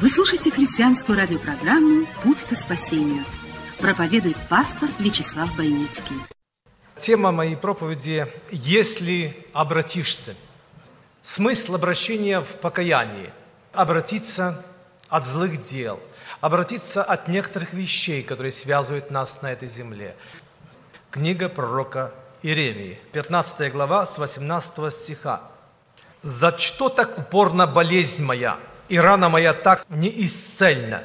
Вы слушаете христианскую радиопрограмму «Путь к спасению». Проповедует пастор Вячеслав Бойницкий. Тема моей проповеди «Если обратишься». Смысл обращения в покаянии – обратиться от злых дел, обратиться от некоторых вещей, которые связывают нас на этой земле. Книга пророка Иеремии, 15 глава, с 18 стиха. «За что так упорна болезнь моя, и рана моя так неисцельна?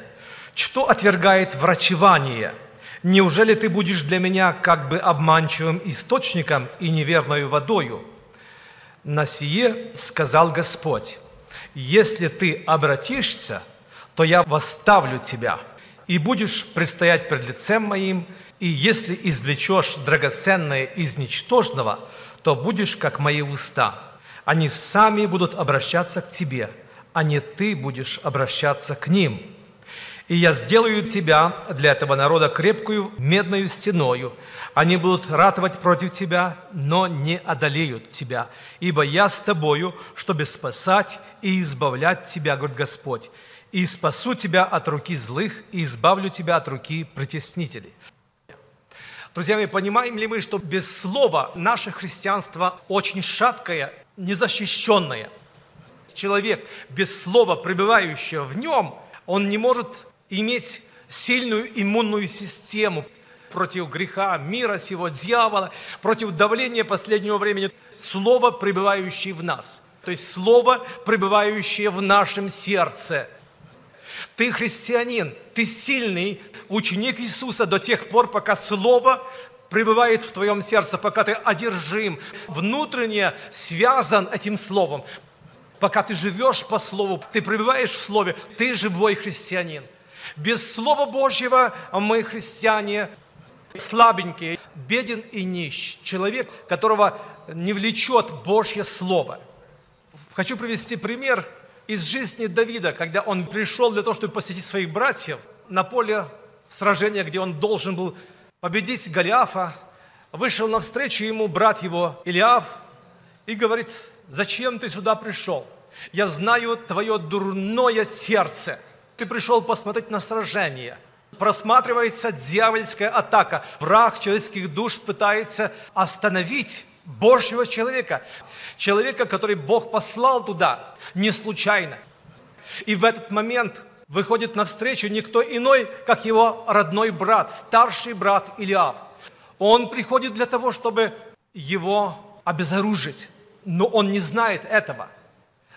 Что отвергает врачевание? Неужели ты будешь для меня как бы обманчивым источником и неверною водою?» На сие сказал Господь, «Если ты обратишься, то я восставлю тебя, и будешь предстоять пред лицем моим, и если извлечешь драгоценное из ничтожного, то будешь как мои уста. Они сами будут обращаться к тебе, а не ты будешь обращаться к ним. И я сделаю тебя для этого народа крепкую медную стеною. Они будут ратовать против тебя, но не одолеют тебя. Ибо я с тобою, чтобы спасать и избавлять тебя, говорит Господь. И спасу тебя от руки злых, и избавлю тебя от руки притеснителей. Друзья мои, понимаем ли мы, что без слова наше христианство очень шаткое, незащищенное? Человек без слова, пребывающего в нем, он не может иметь сильную иммунную систему против греха, мира сего, дьявола, против давления последнего времени. Слово, пребывающее в нас. То есть слово, пребывающее в нашем сердце – ты христианин, ты сильный ученик Иисуса до тех пор, пока Слово пребывает в твоем сердце, пока ты одержим, внутренне связан этим Словом. Пока ты живешь по Слову, ты пребываешь в Слове, ты живой христианин. Без Слова Божьего мы, христиане, слабенькие, беден и нищ. Человек, которого не влечет Божье Слово. Хочу привести пример из жизни Давида, когда он пришел для того, чтобы посетить своих братьев на поле сражения, где он должен был победить Голиафа, вышел навстречу ему брат его Илиав и говорит, зачем ты сюда пришел? Я знаю твое дурное сердце. Ты пришел посмотреть на сражение. Просматривается дьявольская атака. Враг человеческих душ пытается остановить Божьего человека. Человека, который Бог послал туда, не случайно. И в этот момент выходит навстречу никто иной, как его родной брат, старший брат Илиав. Он приходит для того, чтобы его обезоружить, но он не знает этого.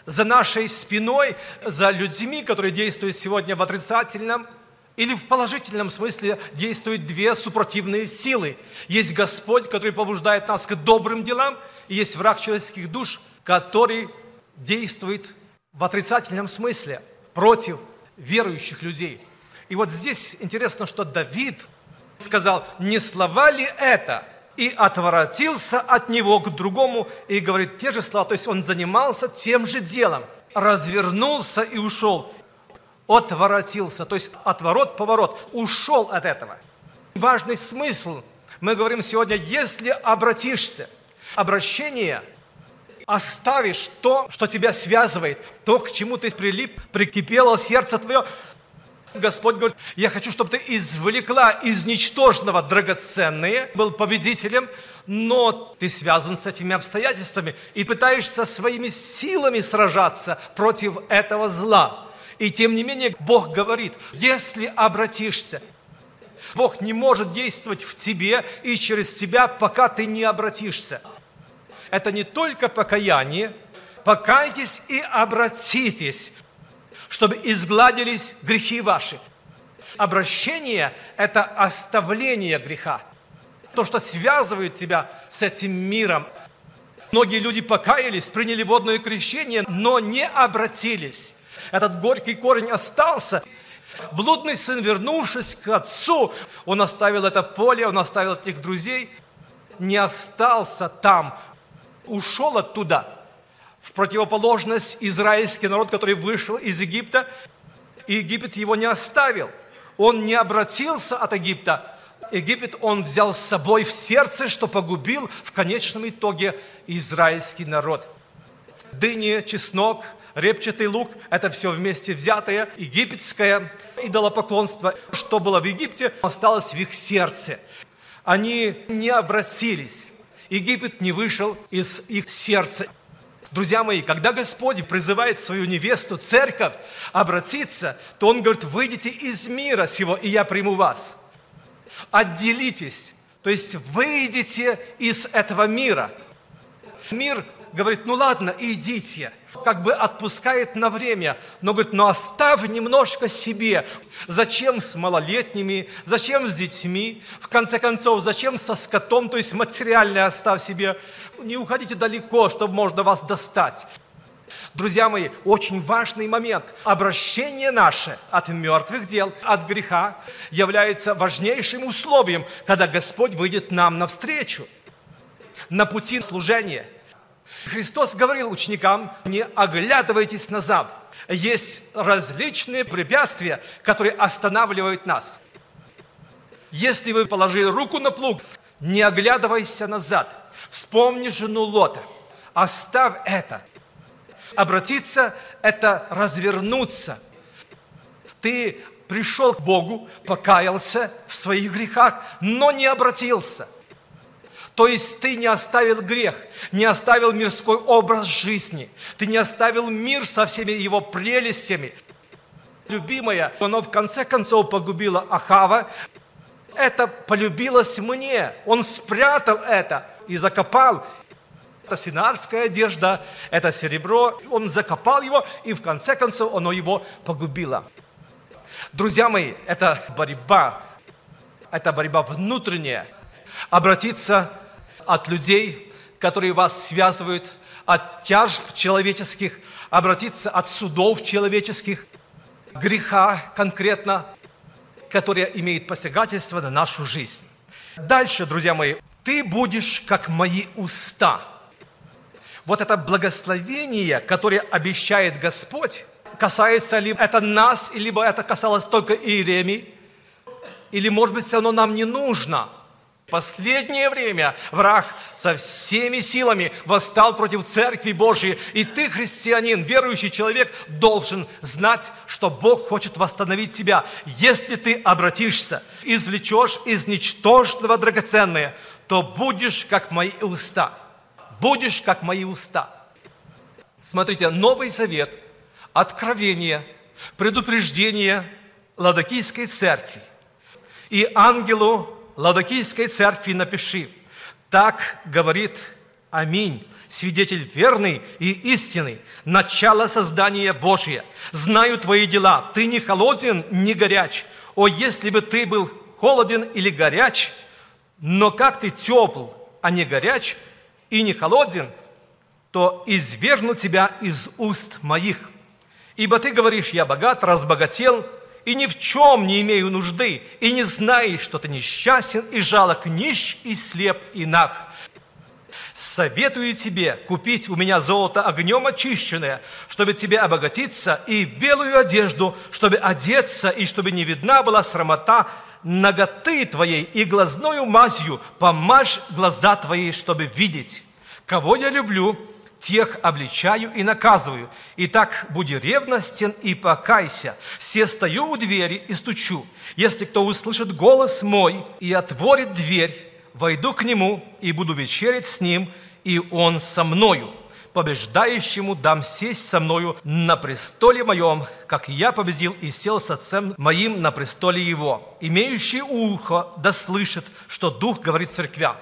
За нашей спиной, за людьми, которые действуют сегодня в отрицательном – или в положительном смысле действуют две супротивные силы. Есть Господь, который побуждает нас к добрым делам, и есть враг человеческих душ, который действует в отрицательном смысле против верующих людей. И вот здесь интересно, что Давид сказал, не слова ли это? И отворотился от него к другому и говорит те же слова. То есть он занимался тем же делом, развернулся и ушел. Отворотился, то есть отворот, поворот, ушел от этого. Важный смысл, мы говорим сегодня, если обратишься, обращение оставишь то, что тебя связывает, то, к чему ты прилип, прикипело сердце твое, Господь говорит, я хочу, чтобы ты извлекла из ничтожного драгоценное, был победителем, но ты связан с этими обстоятельствами и пытаешься своими силами сражаться против этого зла. И тем не менее Бог говорит, если обратишься, Бог не может действовать в тебе и через тебя, пока ты не обратишься. Это не только покаяние, покайтесь и обратитесь, чтобы изгладились грехи ваши. Обращение – это оставление греха. То, что связывает тебя с этим миром. Многие люди покаялись, приняли водное крещение, но не обратились. Этот горький корень остался. Блудный сын, вернувшись к отцу, он оставил это поле, он оставил этих друзей, не остался там, ушел оттуда. В противоположность израильский народ, который вышел из Египта, и Египет его не оставил. Он не обратился от Египта. Египет он взял с собой в сердце, что погубил в конечном итоге израильский народ. Дыни, чеснок, репчатый лук – это все вместе взятое египетское идолопоклонство. Что было в Египте, осталось в их сердце. Они не обратились. Египет не вышел из их сердца. Друзья мои, когда Господь призывает свою невесту, церковь, обратиться, то Он говорит, выйдите из мира сего, и я приму вас. Отделитесь, то есть выйдите из этого мира. Мир говорит, ну ладно, идите как бы отпускает на время, но говорит, но оставь немножко себе. Зачем с малолетними, зачем с детьми, в конце концов, зачем со скотом, то есть материальное оставь себе. Не уходите далеко, чтобы можно вас достать. Друзья мои, очень важный момент. Обращение наше от мертвых дел, от греха является важнейшим условием, когда Господь выйдет нам навстречу на пути служения – Христос говорил ученикам, не оглядывайтесь назад. Есть различные препятствия, которые останавливают нас. Если вы положили руку на плуг, не оглядывайся назад. Вспомни жену Лота. Оставь это. Обратиться – это развернуться. Ты пришел к Богу, покаялся в своих грехах, но не обратился – то есть ты не оставил грех, не оставил мирской образ жизни, ты не оставил мир со всеми его прелестями. Любимая, оно в конце концов погубило Ахава, это полюбилось мне. Он спрятал это и закопал. Это синарская одежда, это серебро. Он закопал его, и в конце концов оно его погубило. Друзья мои, это борьба, это борьба внутренняя. Обратиться от людей, которые вас связывают, от тяжб человеческих, обратиться от судов человеческих, греха конкретно, который имеет посягательство на нашу жизнь. Дальше, друзья мои, ты будешь как мои уста. Вот это благословение, которое обещает Господь, касается ли это нас, либо это касалось только Иеремии, или, может быть, оно нам не нужно – Последнее время враг со всеми силами восстал против Церкви Божьей. И ты, христианин, верующий человек, должен знать, что Бог хочет восстановить тебя. Если ты обратишься, извлечешь из ничтожного драгоценное, то будешь как мои уста. Будешь как мои уста. Смотрите, Новый Завет, откровение, предупреждение Ладокийской церкви и ангелу Ладокийской церкви напиши, так говорит Аминь, свидетель верный и истинный, начало создания Божия. Знаю твои дела, ты не холоден, не горяч. О, если бы ты был холоден или горяч, но как ты тепл, а не горяч, и не холоден, то извергну тебя из уст моих. Ибо ты говоришь, я богат, разбогател, и ни в чем не имею нужды, и не знаешь, что ты несчастен и жалок, нищ и слеп и нах. Советую тебе купить у меня золото огнем очищенное, чтобы тебе обогатиться, и белую одежду, чтобы одеться, и чтобы не видна была срамота ноготы твоей, и глазною мазью помажь глаза твои, чтобы видеть. Кого я люблю, тех обличаю и наказываю. Итак, буди ревностен и покайся. Все стою у двери и стучу. Если кто услышит голос мой и отворит дверь, войду к нему и буду вечерить с ним, и он со мною. Побеждающему дам сесть со мною на престоле моем, как я победил и сел с отцем моим на престоле его. Имеющий ухо да слышит, что Дух говорит церквям.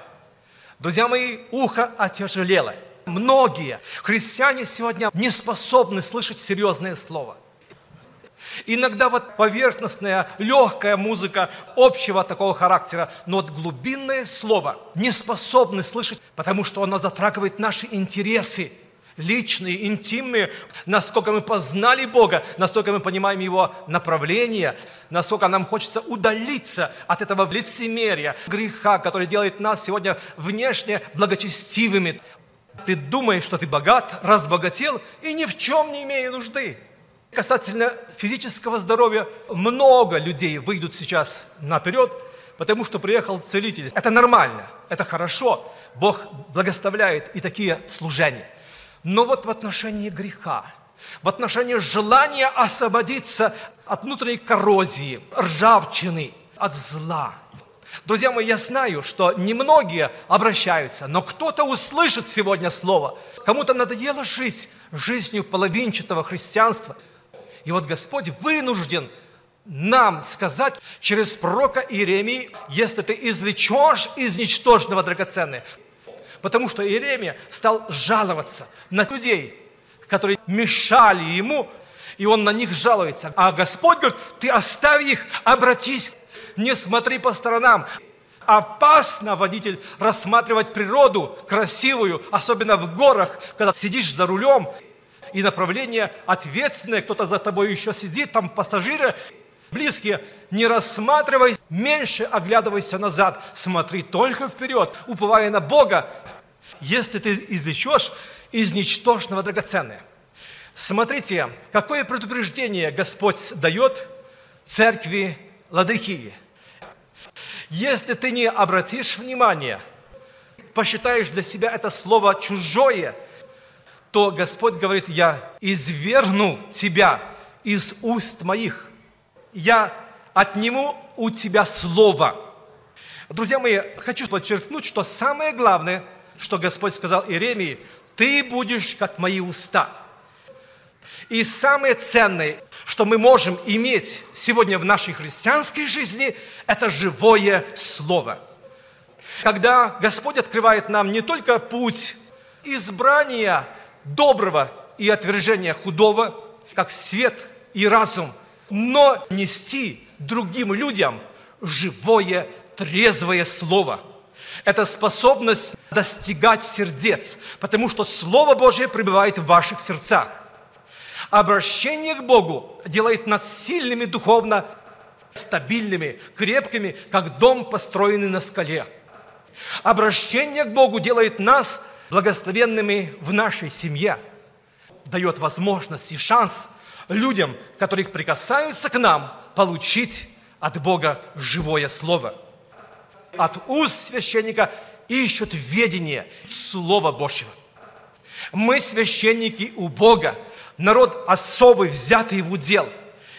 Друзья мои, ухо отяжелело – Многие христиане сегодня не способны слышать серьезное слово. Иногда вот поверхностная, легкая музыка общего такого характера, но вот глубинное слово не способны слышать, потому что оно затрагивает наши интересы. личные, интимные, насколько мы познали Бога, настолько мы понимаем Его направление, насколько нам хочется удалиться от этого лицемерия, греха, который делает нас сегодня внешне благочестивыми. Ты думаешь, что ты богат, разбогател и ни в чем не имея нужды. Касательно физического здоровья, много людей выйдут сейчас наперед, потому что приехал целитель. Это нормально, это хорошо. Бог благословляет и такие служения. Но вот в отношении греха, в отношении желания освободиться от внутренней коррозии, ржавчины, от зла. Друзья мои, я знаю, что немногие обращаются, но кто-то услышит сегодня слово. Кому-то надоело жить жизнью половинчатого христианства. И вот Господь вынужден нам сказать через пророка Иеремии, если ты извлечешь из ничтожного драгоценное. Потому что Иеремия стал жаловаться на людей, которые мешали ему, и он на них жалуется. А Господь говорит, ты оставь их, обратись, не смотри по сторонам. Опасно, водитель, рассматривать природу красивую, особенно в горах, когда сидишь за рулем, и направление ответственное, кто-то за тобой еще сидит, там пассажиры, близкие, не рассматривай, меньше оглядывайся назад, смотри только вперед, уповая на Бога, если ты извлечешь из ничтожного драгоценное. Смотрите, какое предупреждение Господь дает церкви Ладыкии. Если ты не обратишь внимание, посчитаешь для себя это слово чужое, то Господь говорит, я изверну тебя из уст моих я отниму у тебя слово. Друзья мои, хочу подчеркнуть, что самое главное, что Господь сказал Иеремии, ты будешь как мои уста. И самое ценное, что мы можем иметь сегодня в нашей христианской жизни, это живое слово. Когда Господь открывает нам не только путь избрания доброго и отвержения худого, как свет и разум – но нести другим людям живое, трезвое слово. Это способность достигать сердец, потому что Слово Божье пребывает в ваших сердцах. Обращение к Богу делает нас сильными духовно, стабильными, крепкими, как дом, построенный на скале. Обращение к Богу делает нас благословенными в нашей семье, дает возможность и шанс людям, которые прикасаются к нам, получить от Бога живое слово. От уст священника ищут ведение Слова Божьего. Мы священники у Бога, народ особый, взятый в удел,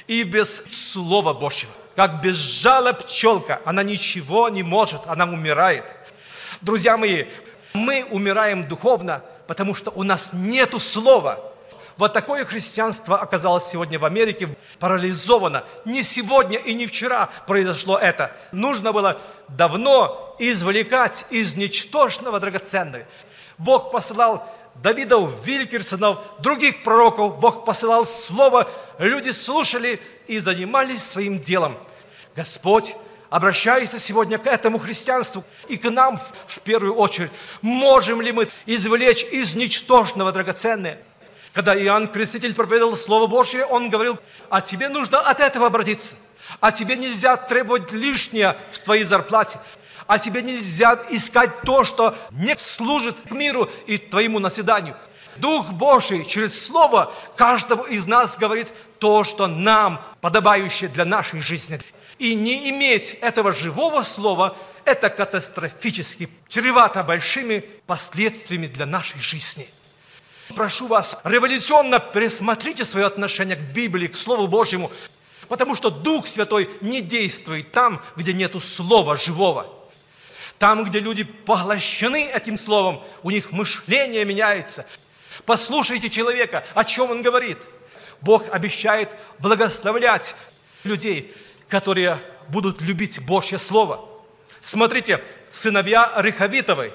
и без Слова Божьего. Как безжала пчелка, она ничего не может, она умирает. Друзья мои, мы умираем духовно, потому что у нас нету слова – вот такое христианство оказалось сегодня в Америке парализовано. Не сегодня и не вчера произошло это. Нужно было давно извлекать из ничтожного драгоценного. Бог посылал Давидов, Вилькерсонов, других пророков. Бог посылал слово, люди слушали и занимались своим делом. Господь обращается сегодня к этому христианству и к нам в первую очередь. Можем ли мы извлечь из ничтожного драгоценное? Когда Иоанн Креститель проповедовал Слово Божье, он говорил, а тебе нужно от этого обратиться. А тебе нельзя требовать лишнее в твоей зарплате. А тебе нельзя искать то, что не служит миру и твоему наседанию. Дух Божий через Слово каждому из нас говорит то, что нам подобающее для нашей жизни. И не иметь этого живого Слова – это катастрофически чревато большими последствиями для нашей жизни – Прошу вас, революционно пересмотрите свое отношение к Библии, к Слову Божьему, потому что Дух Святой не действует там, где нету Слова живого. Там, где люди поглощены этим Словом, у них мышление меняется. Послушайте человека, о чем он говорит. Бог обещает благословлять людей, которые будут любить Божье Слово. Смотрите, сыновья Рыховитовой,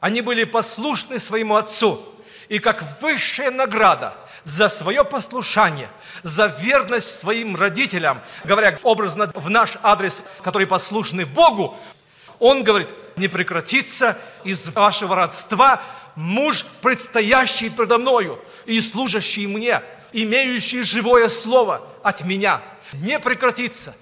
они были послушны своему отцу – и как высшая награда за свое послушание, за верность своим родителям, говоря образно в наш адрес, который послушны Богу, он говорит, не прекратится из вашего родства муж, предстоящий предо мною и служащий мне, имеющий живое слово от меня, не прекратится.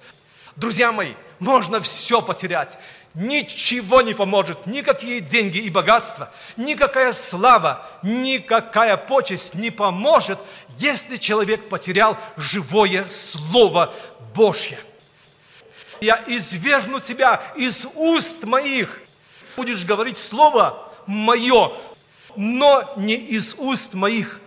Друзья мои, можно все потерять. Ничего не поможет, никакие деньги и богатства, никакая слава, никакая почесть не поможет, если человек потерял живое Слово Божье. Я извергну тебя из уст моих. Будешь говорить Слово мое, но не из уст моих.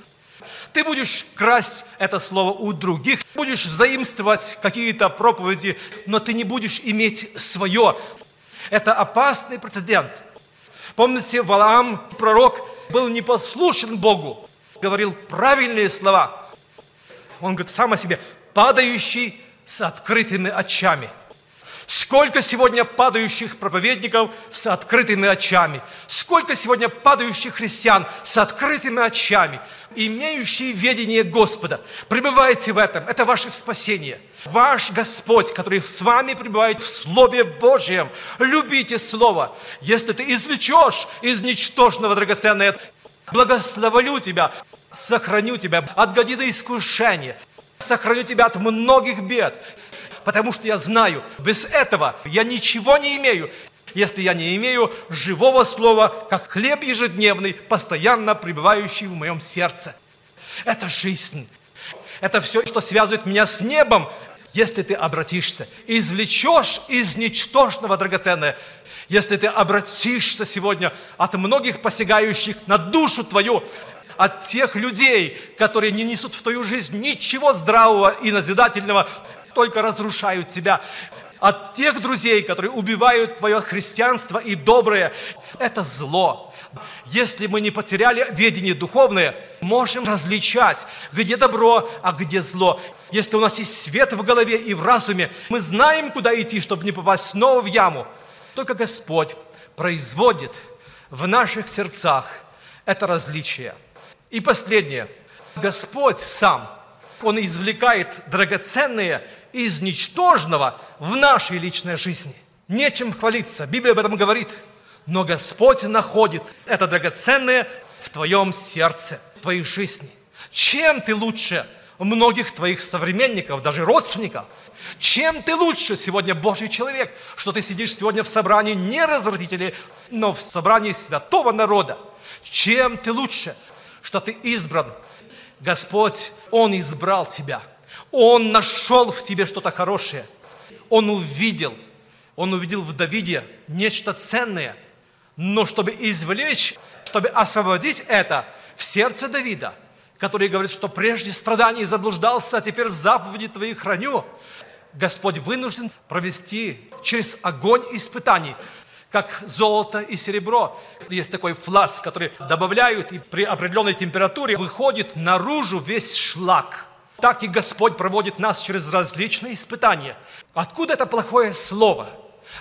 Ты будешь красть это слово у других, будешь заимствовать какие-то проповеди, но ты не будешь иметь свое. Это опасный прецедент. Помните, Валаам, пророк, был непослушен Богу, говорил правильные слова. Он говорит сам о себе, падающий с открытыми очами – Сколько сегодня падающих проповедников с открытыми очами. Сколько сегодня падающих христиан с открытыми очами, имеющие ведение Господа. Пребывайте в этом. Это ваше спасение. Ваш Господь, который с вами пребывает в Слове Божьем. Любите Слово. Если ты извлечешь из ничтожного драгоценное, благословлю тебя, сохраню тебя от годины искушения, сохраню тебя от многих бед потому что я знаю, без этого я ничего не имею, если я не имею живого слова, как хлеб ежедневный, постоянно пребывающий в моем сердце. Это жизнь. Это все, что связывает меня с небом, если ты обратишься, извлечешь из ничтожного драгоценное, если ты обратишься сегодня от многих посягающих на душу твою, от тех людей, которые не несут в твою жизнь ничего здравого и назидательного, только разрушают тебя. От тех друзей, которые убивают твое христианство и доброе, это зло. Если мы не потеряли ведение духовное, можем различать, где добро, а где зло. Если у нас есть свет в голове и в разуме, мы знаем, куда идти, чтобы не попасть снова в яму. Только Господь производит в наших сердцах это различие. И последнее. Господь сам, Он извлекает драгоценные из ничтожного в нашей личной жизни. Нечем хвалиться. Библия об этом говорит. Но Господь находит это драгоценное в твоем сердце, в твоей жизни. Чем ты лучше многих твоих современников, даже родственников? Чем ты лучше сегодня Божий человек, что ты сидишь сегодня в собрании не развратителей, но в собрании святого народа? Чем ты лучше, что ты избран? Господь, Он избрал тебя – он нашел в тебе что-то хорошее. Он увидел, он увидел в Давиде нечто ценное. Но чтобы извлечь, чтобы освободить это в сердце Давида, который говорит, что прежде страданий заблуждался, а теперь заповеди твои храню, Господь вынужден провести через огонь испытаний, как золото и серебро. Есть такой флас, который добавляют, и при определенной температуре выходит наружу весь шлак – так и Господь проводит нас через различные испытания. Откуда это плохое слово?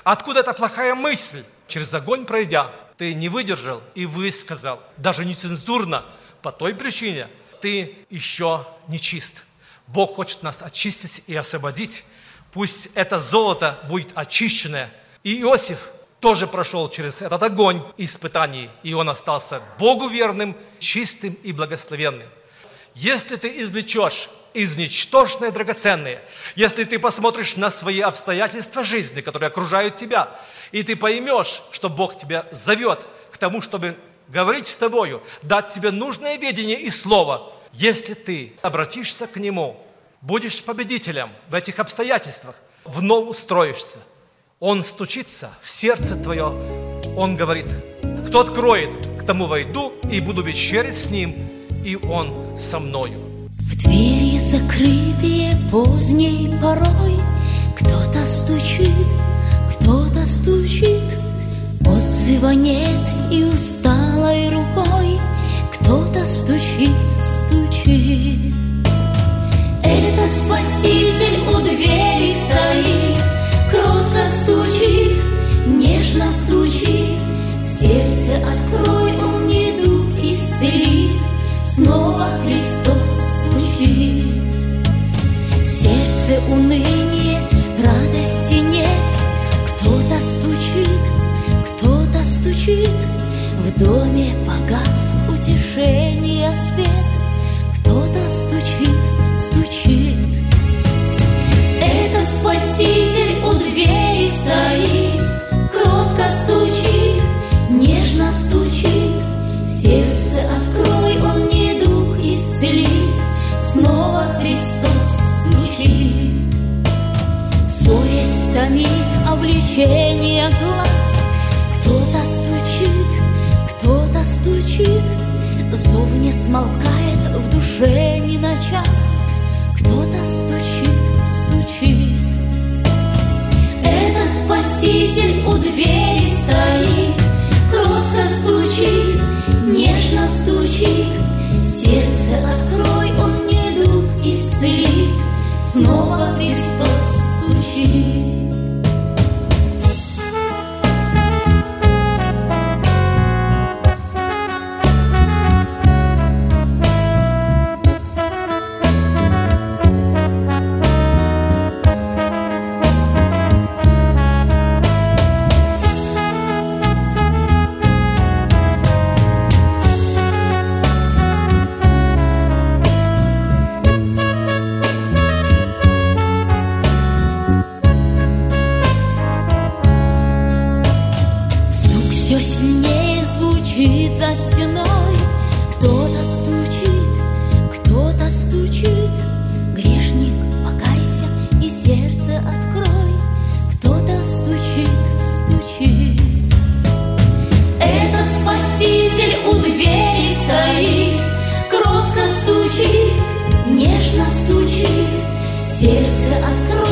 Откуда эта плохая мысль? Через огонь пройдя, ты не выдержал и высказал, даже нецензурно, по той причине, ты еще не чист. Бог хочет нас очистить и освободить. Пусть это золото будет очищенное. И Иосиф тоже прошел через этот огонь испытаний, и он остался Богу верным, чистым и благословенным. Если ты извлечешь из ничтожное драгоценное. Если ты посмотришь на свои обстоятельства жизни, которые окружают тебя, и ты поймешь, что Бог тебя зовет к тому, чтобы говорить с тобою, дать тебе нужное видение и слово, если ты обратишься к Нему, будешь победителем в этих обстоятельствах, вновь устроишься. Он стучится в сердце твое, Он говорит, кто откроет, к тому войду и буду вечерить с Ним, и Он со мною. Закрытые поздней порой. Кто-то стучит, кто-то стучит. Отзыва нет и усталой рукой. Кто-то стучит, стучит. Это Спаситель у двери стоит томит, влечение глаз, кто-то стучит, кто-то стучит, Зов не смолкает в душе ни на час, Кто-то стучит, стучит. Это Спаситель у двери стоит, Кротко стучит, нежно стучит, Сердце открой, он недуг исцелит, Снова Христос стучит. стучит, нежно стучит, сердце открыто.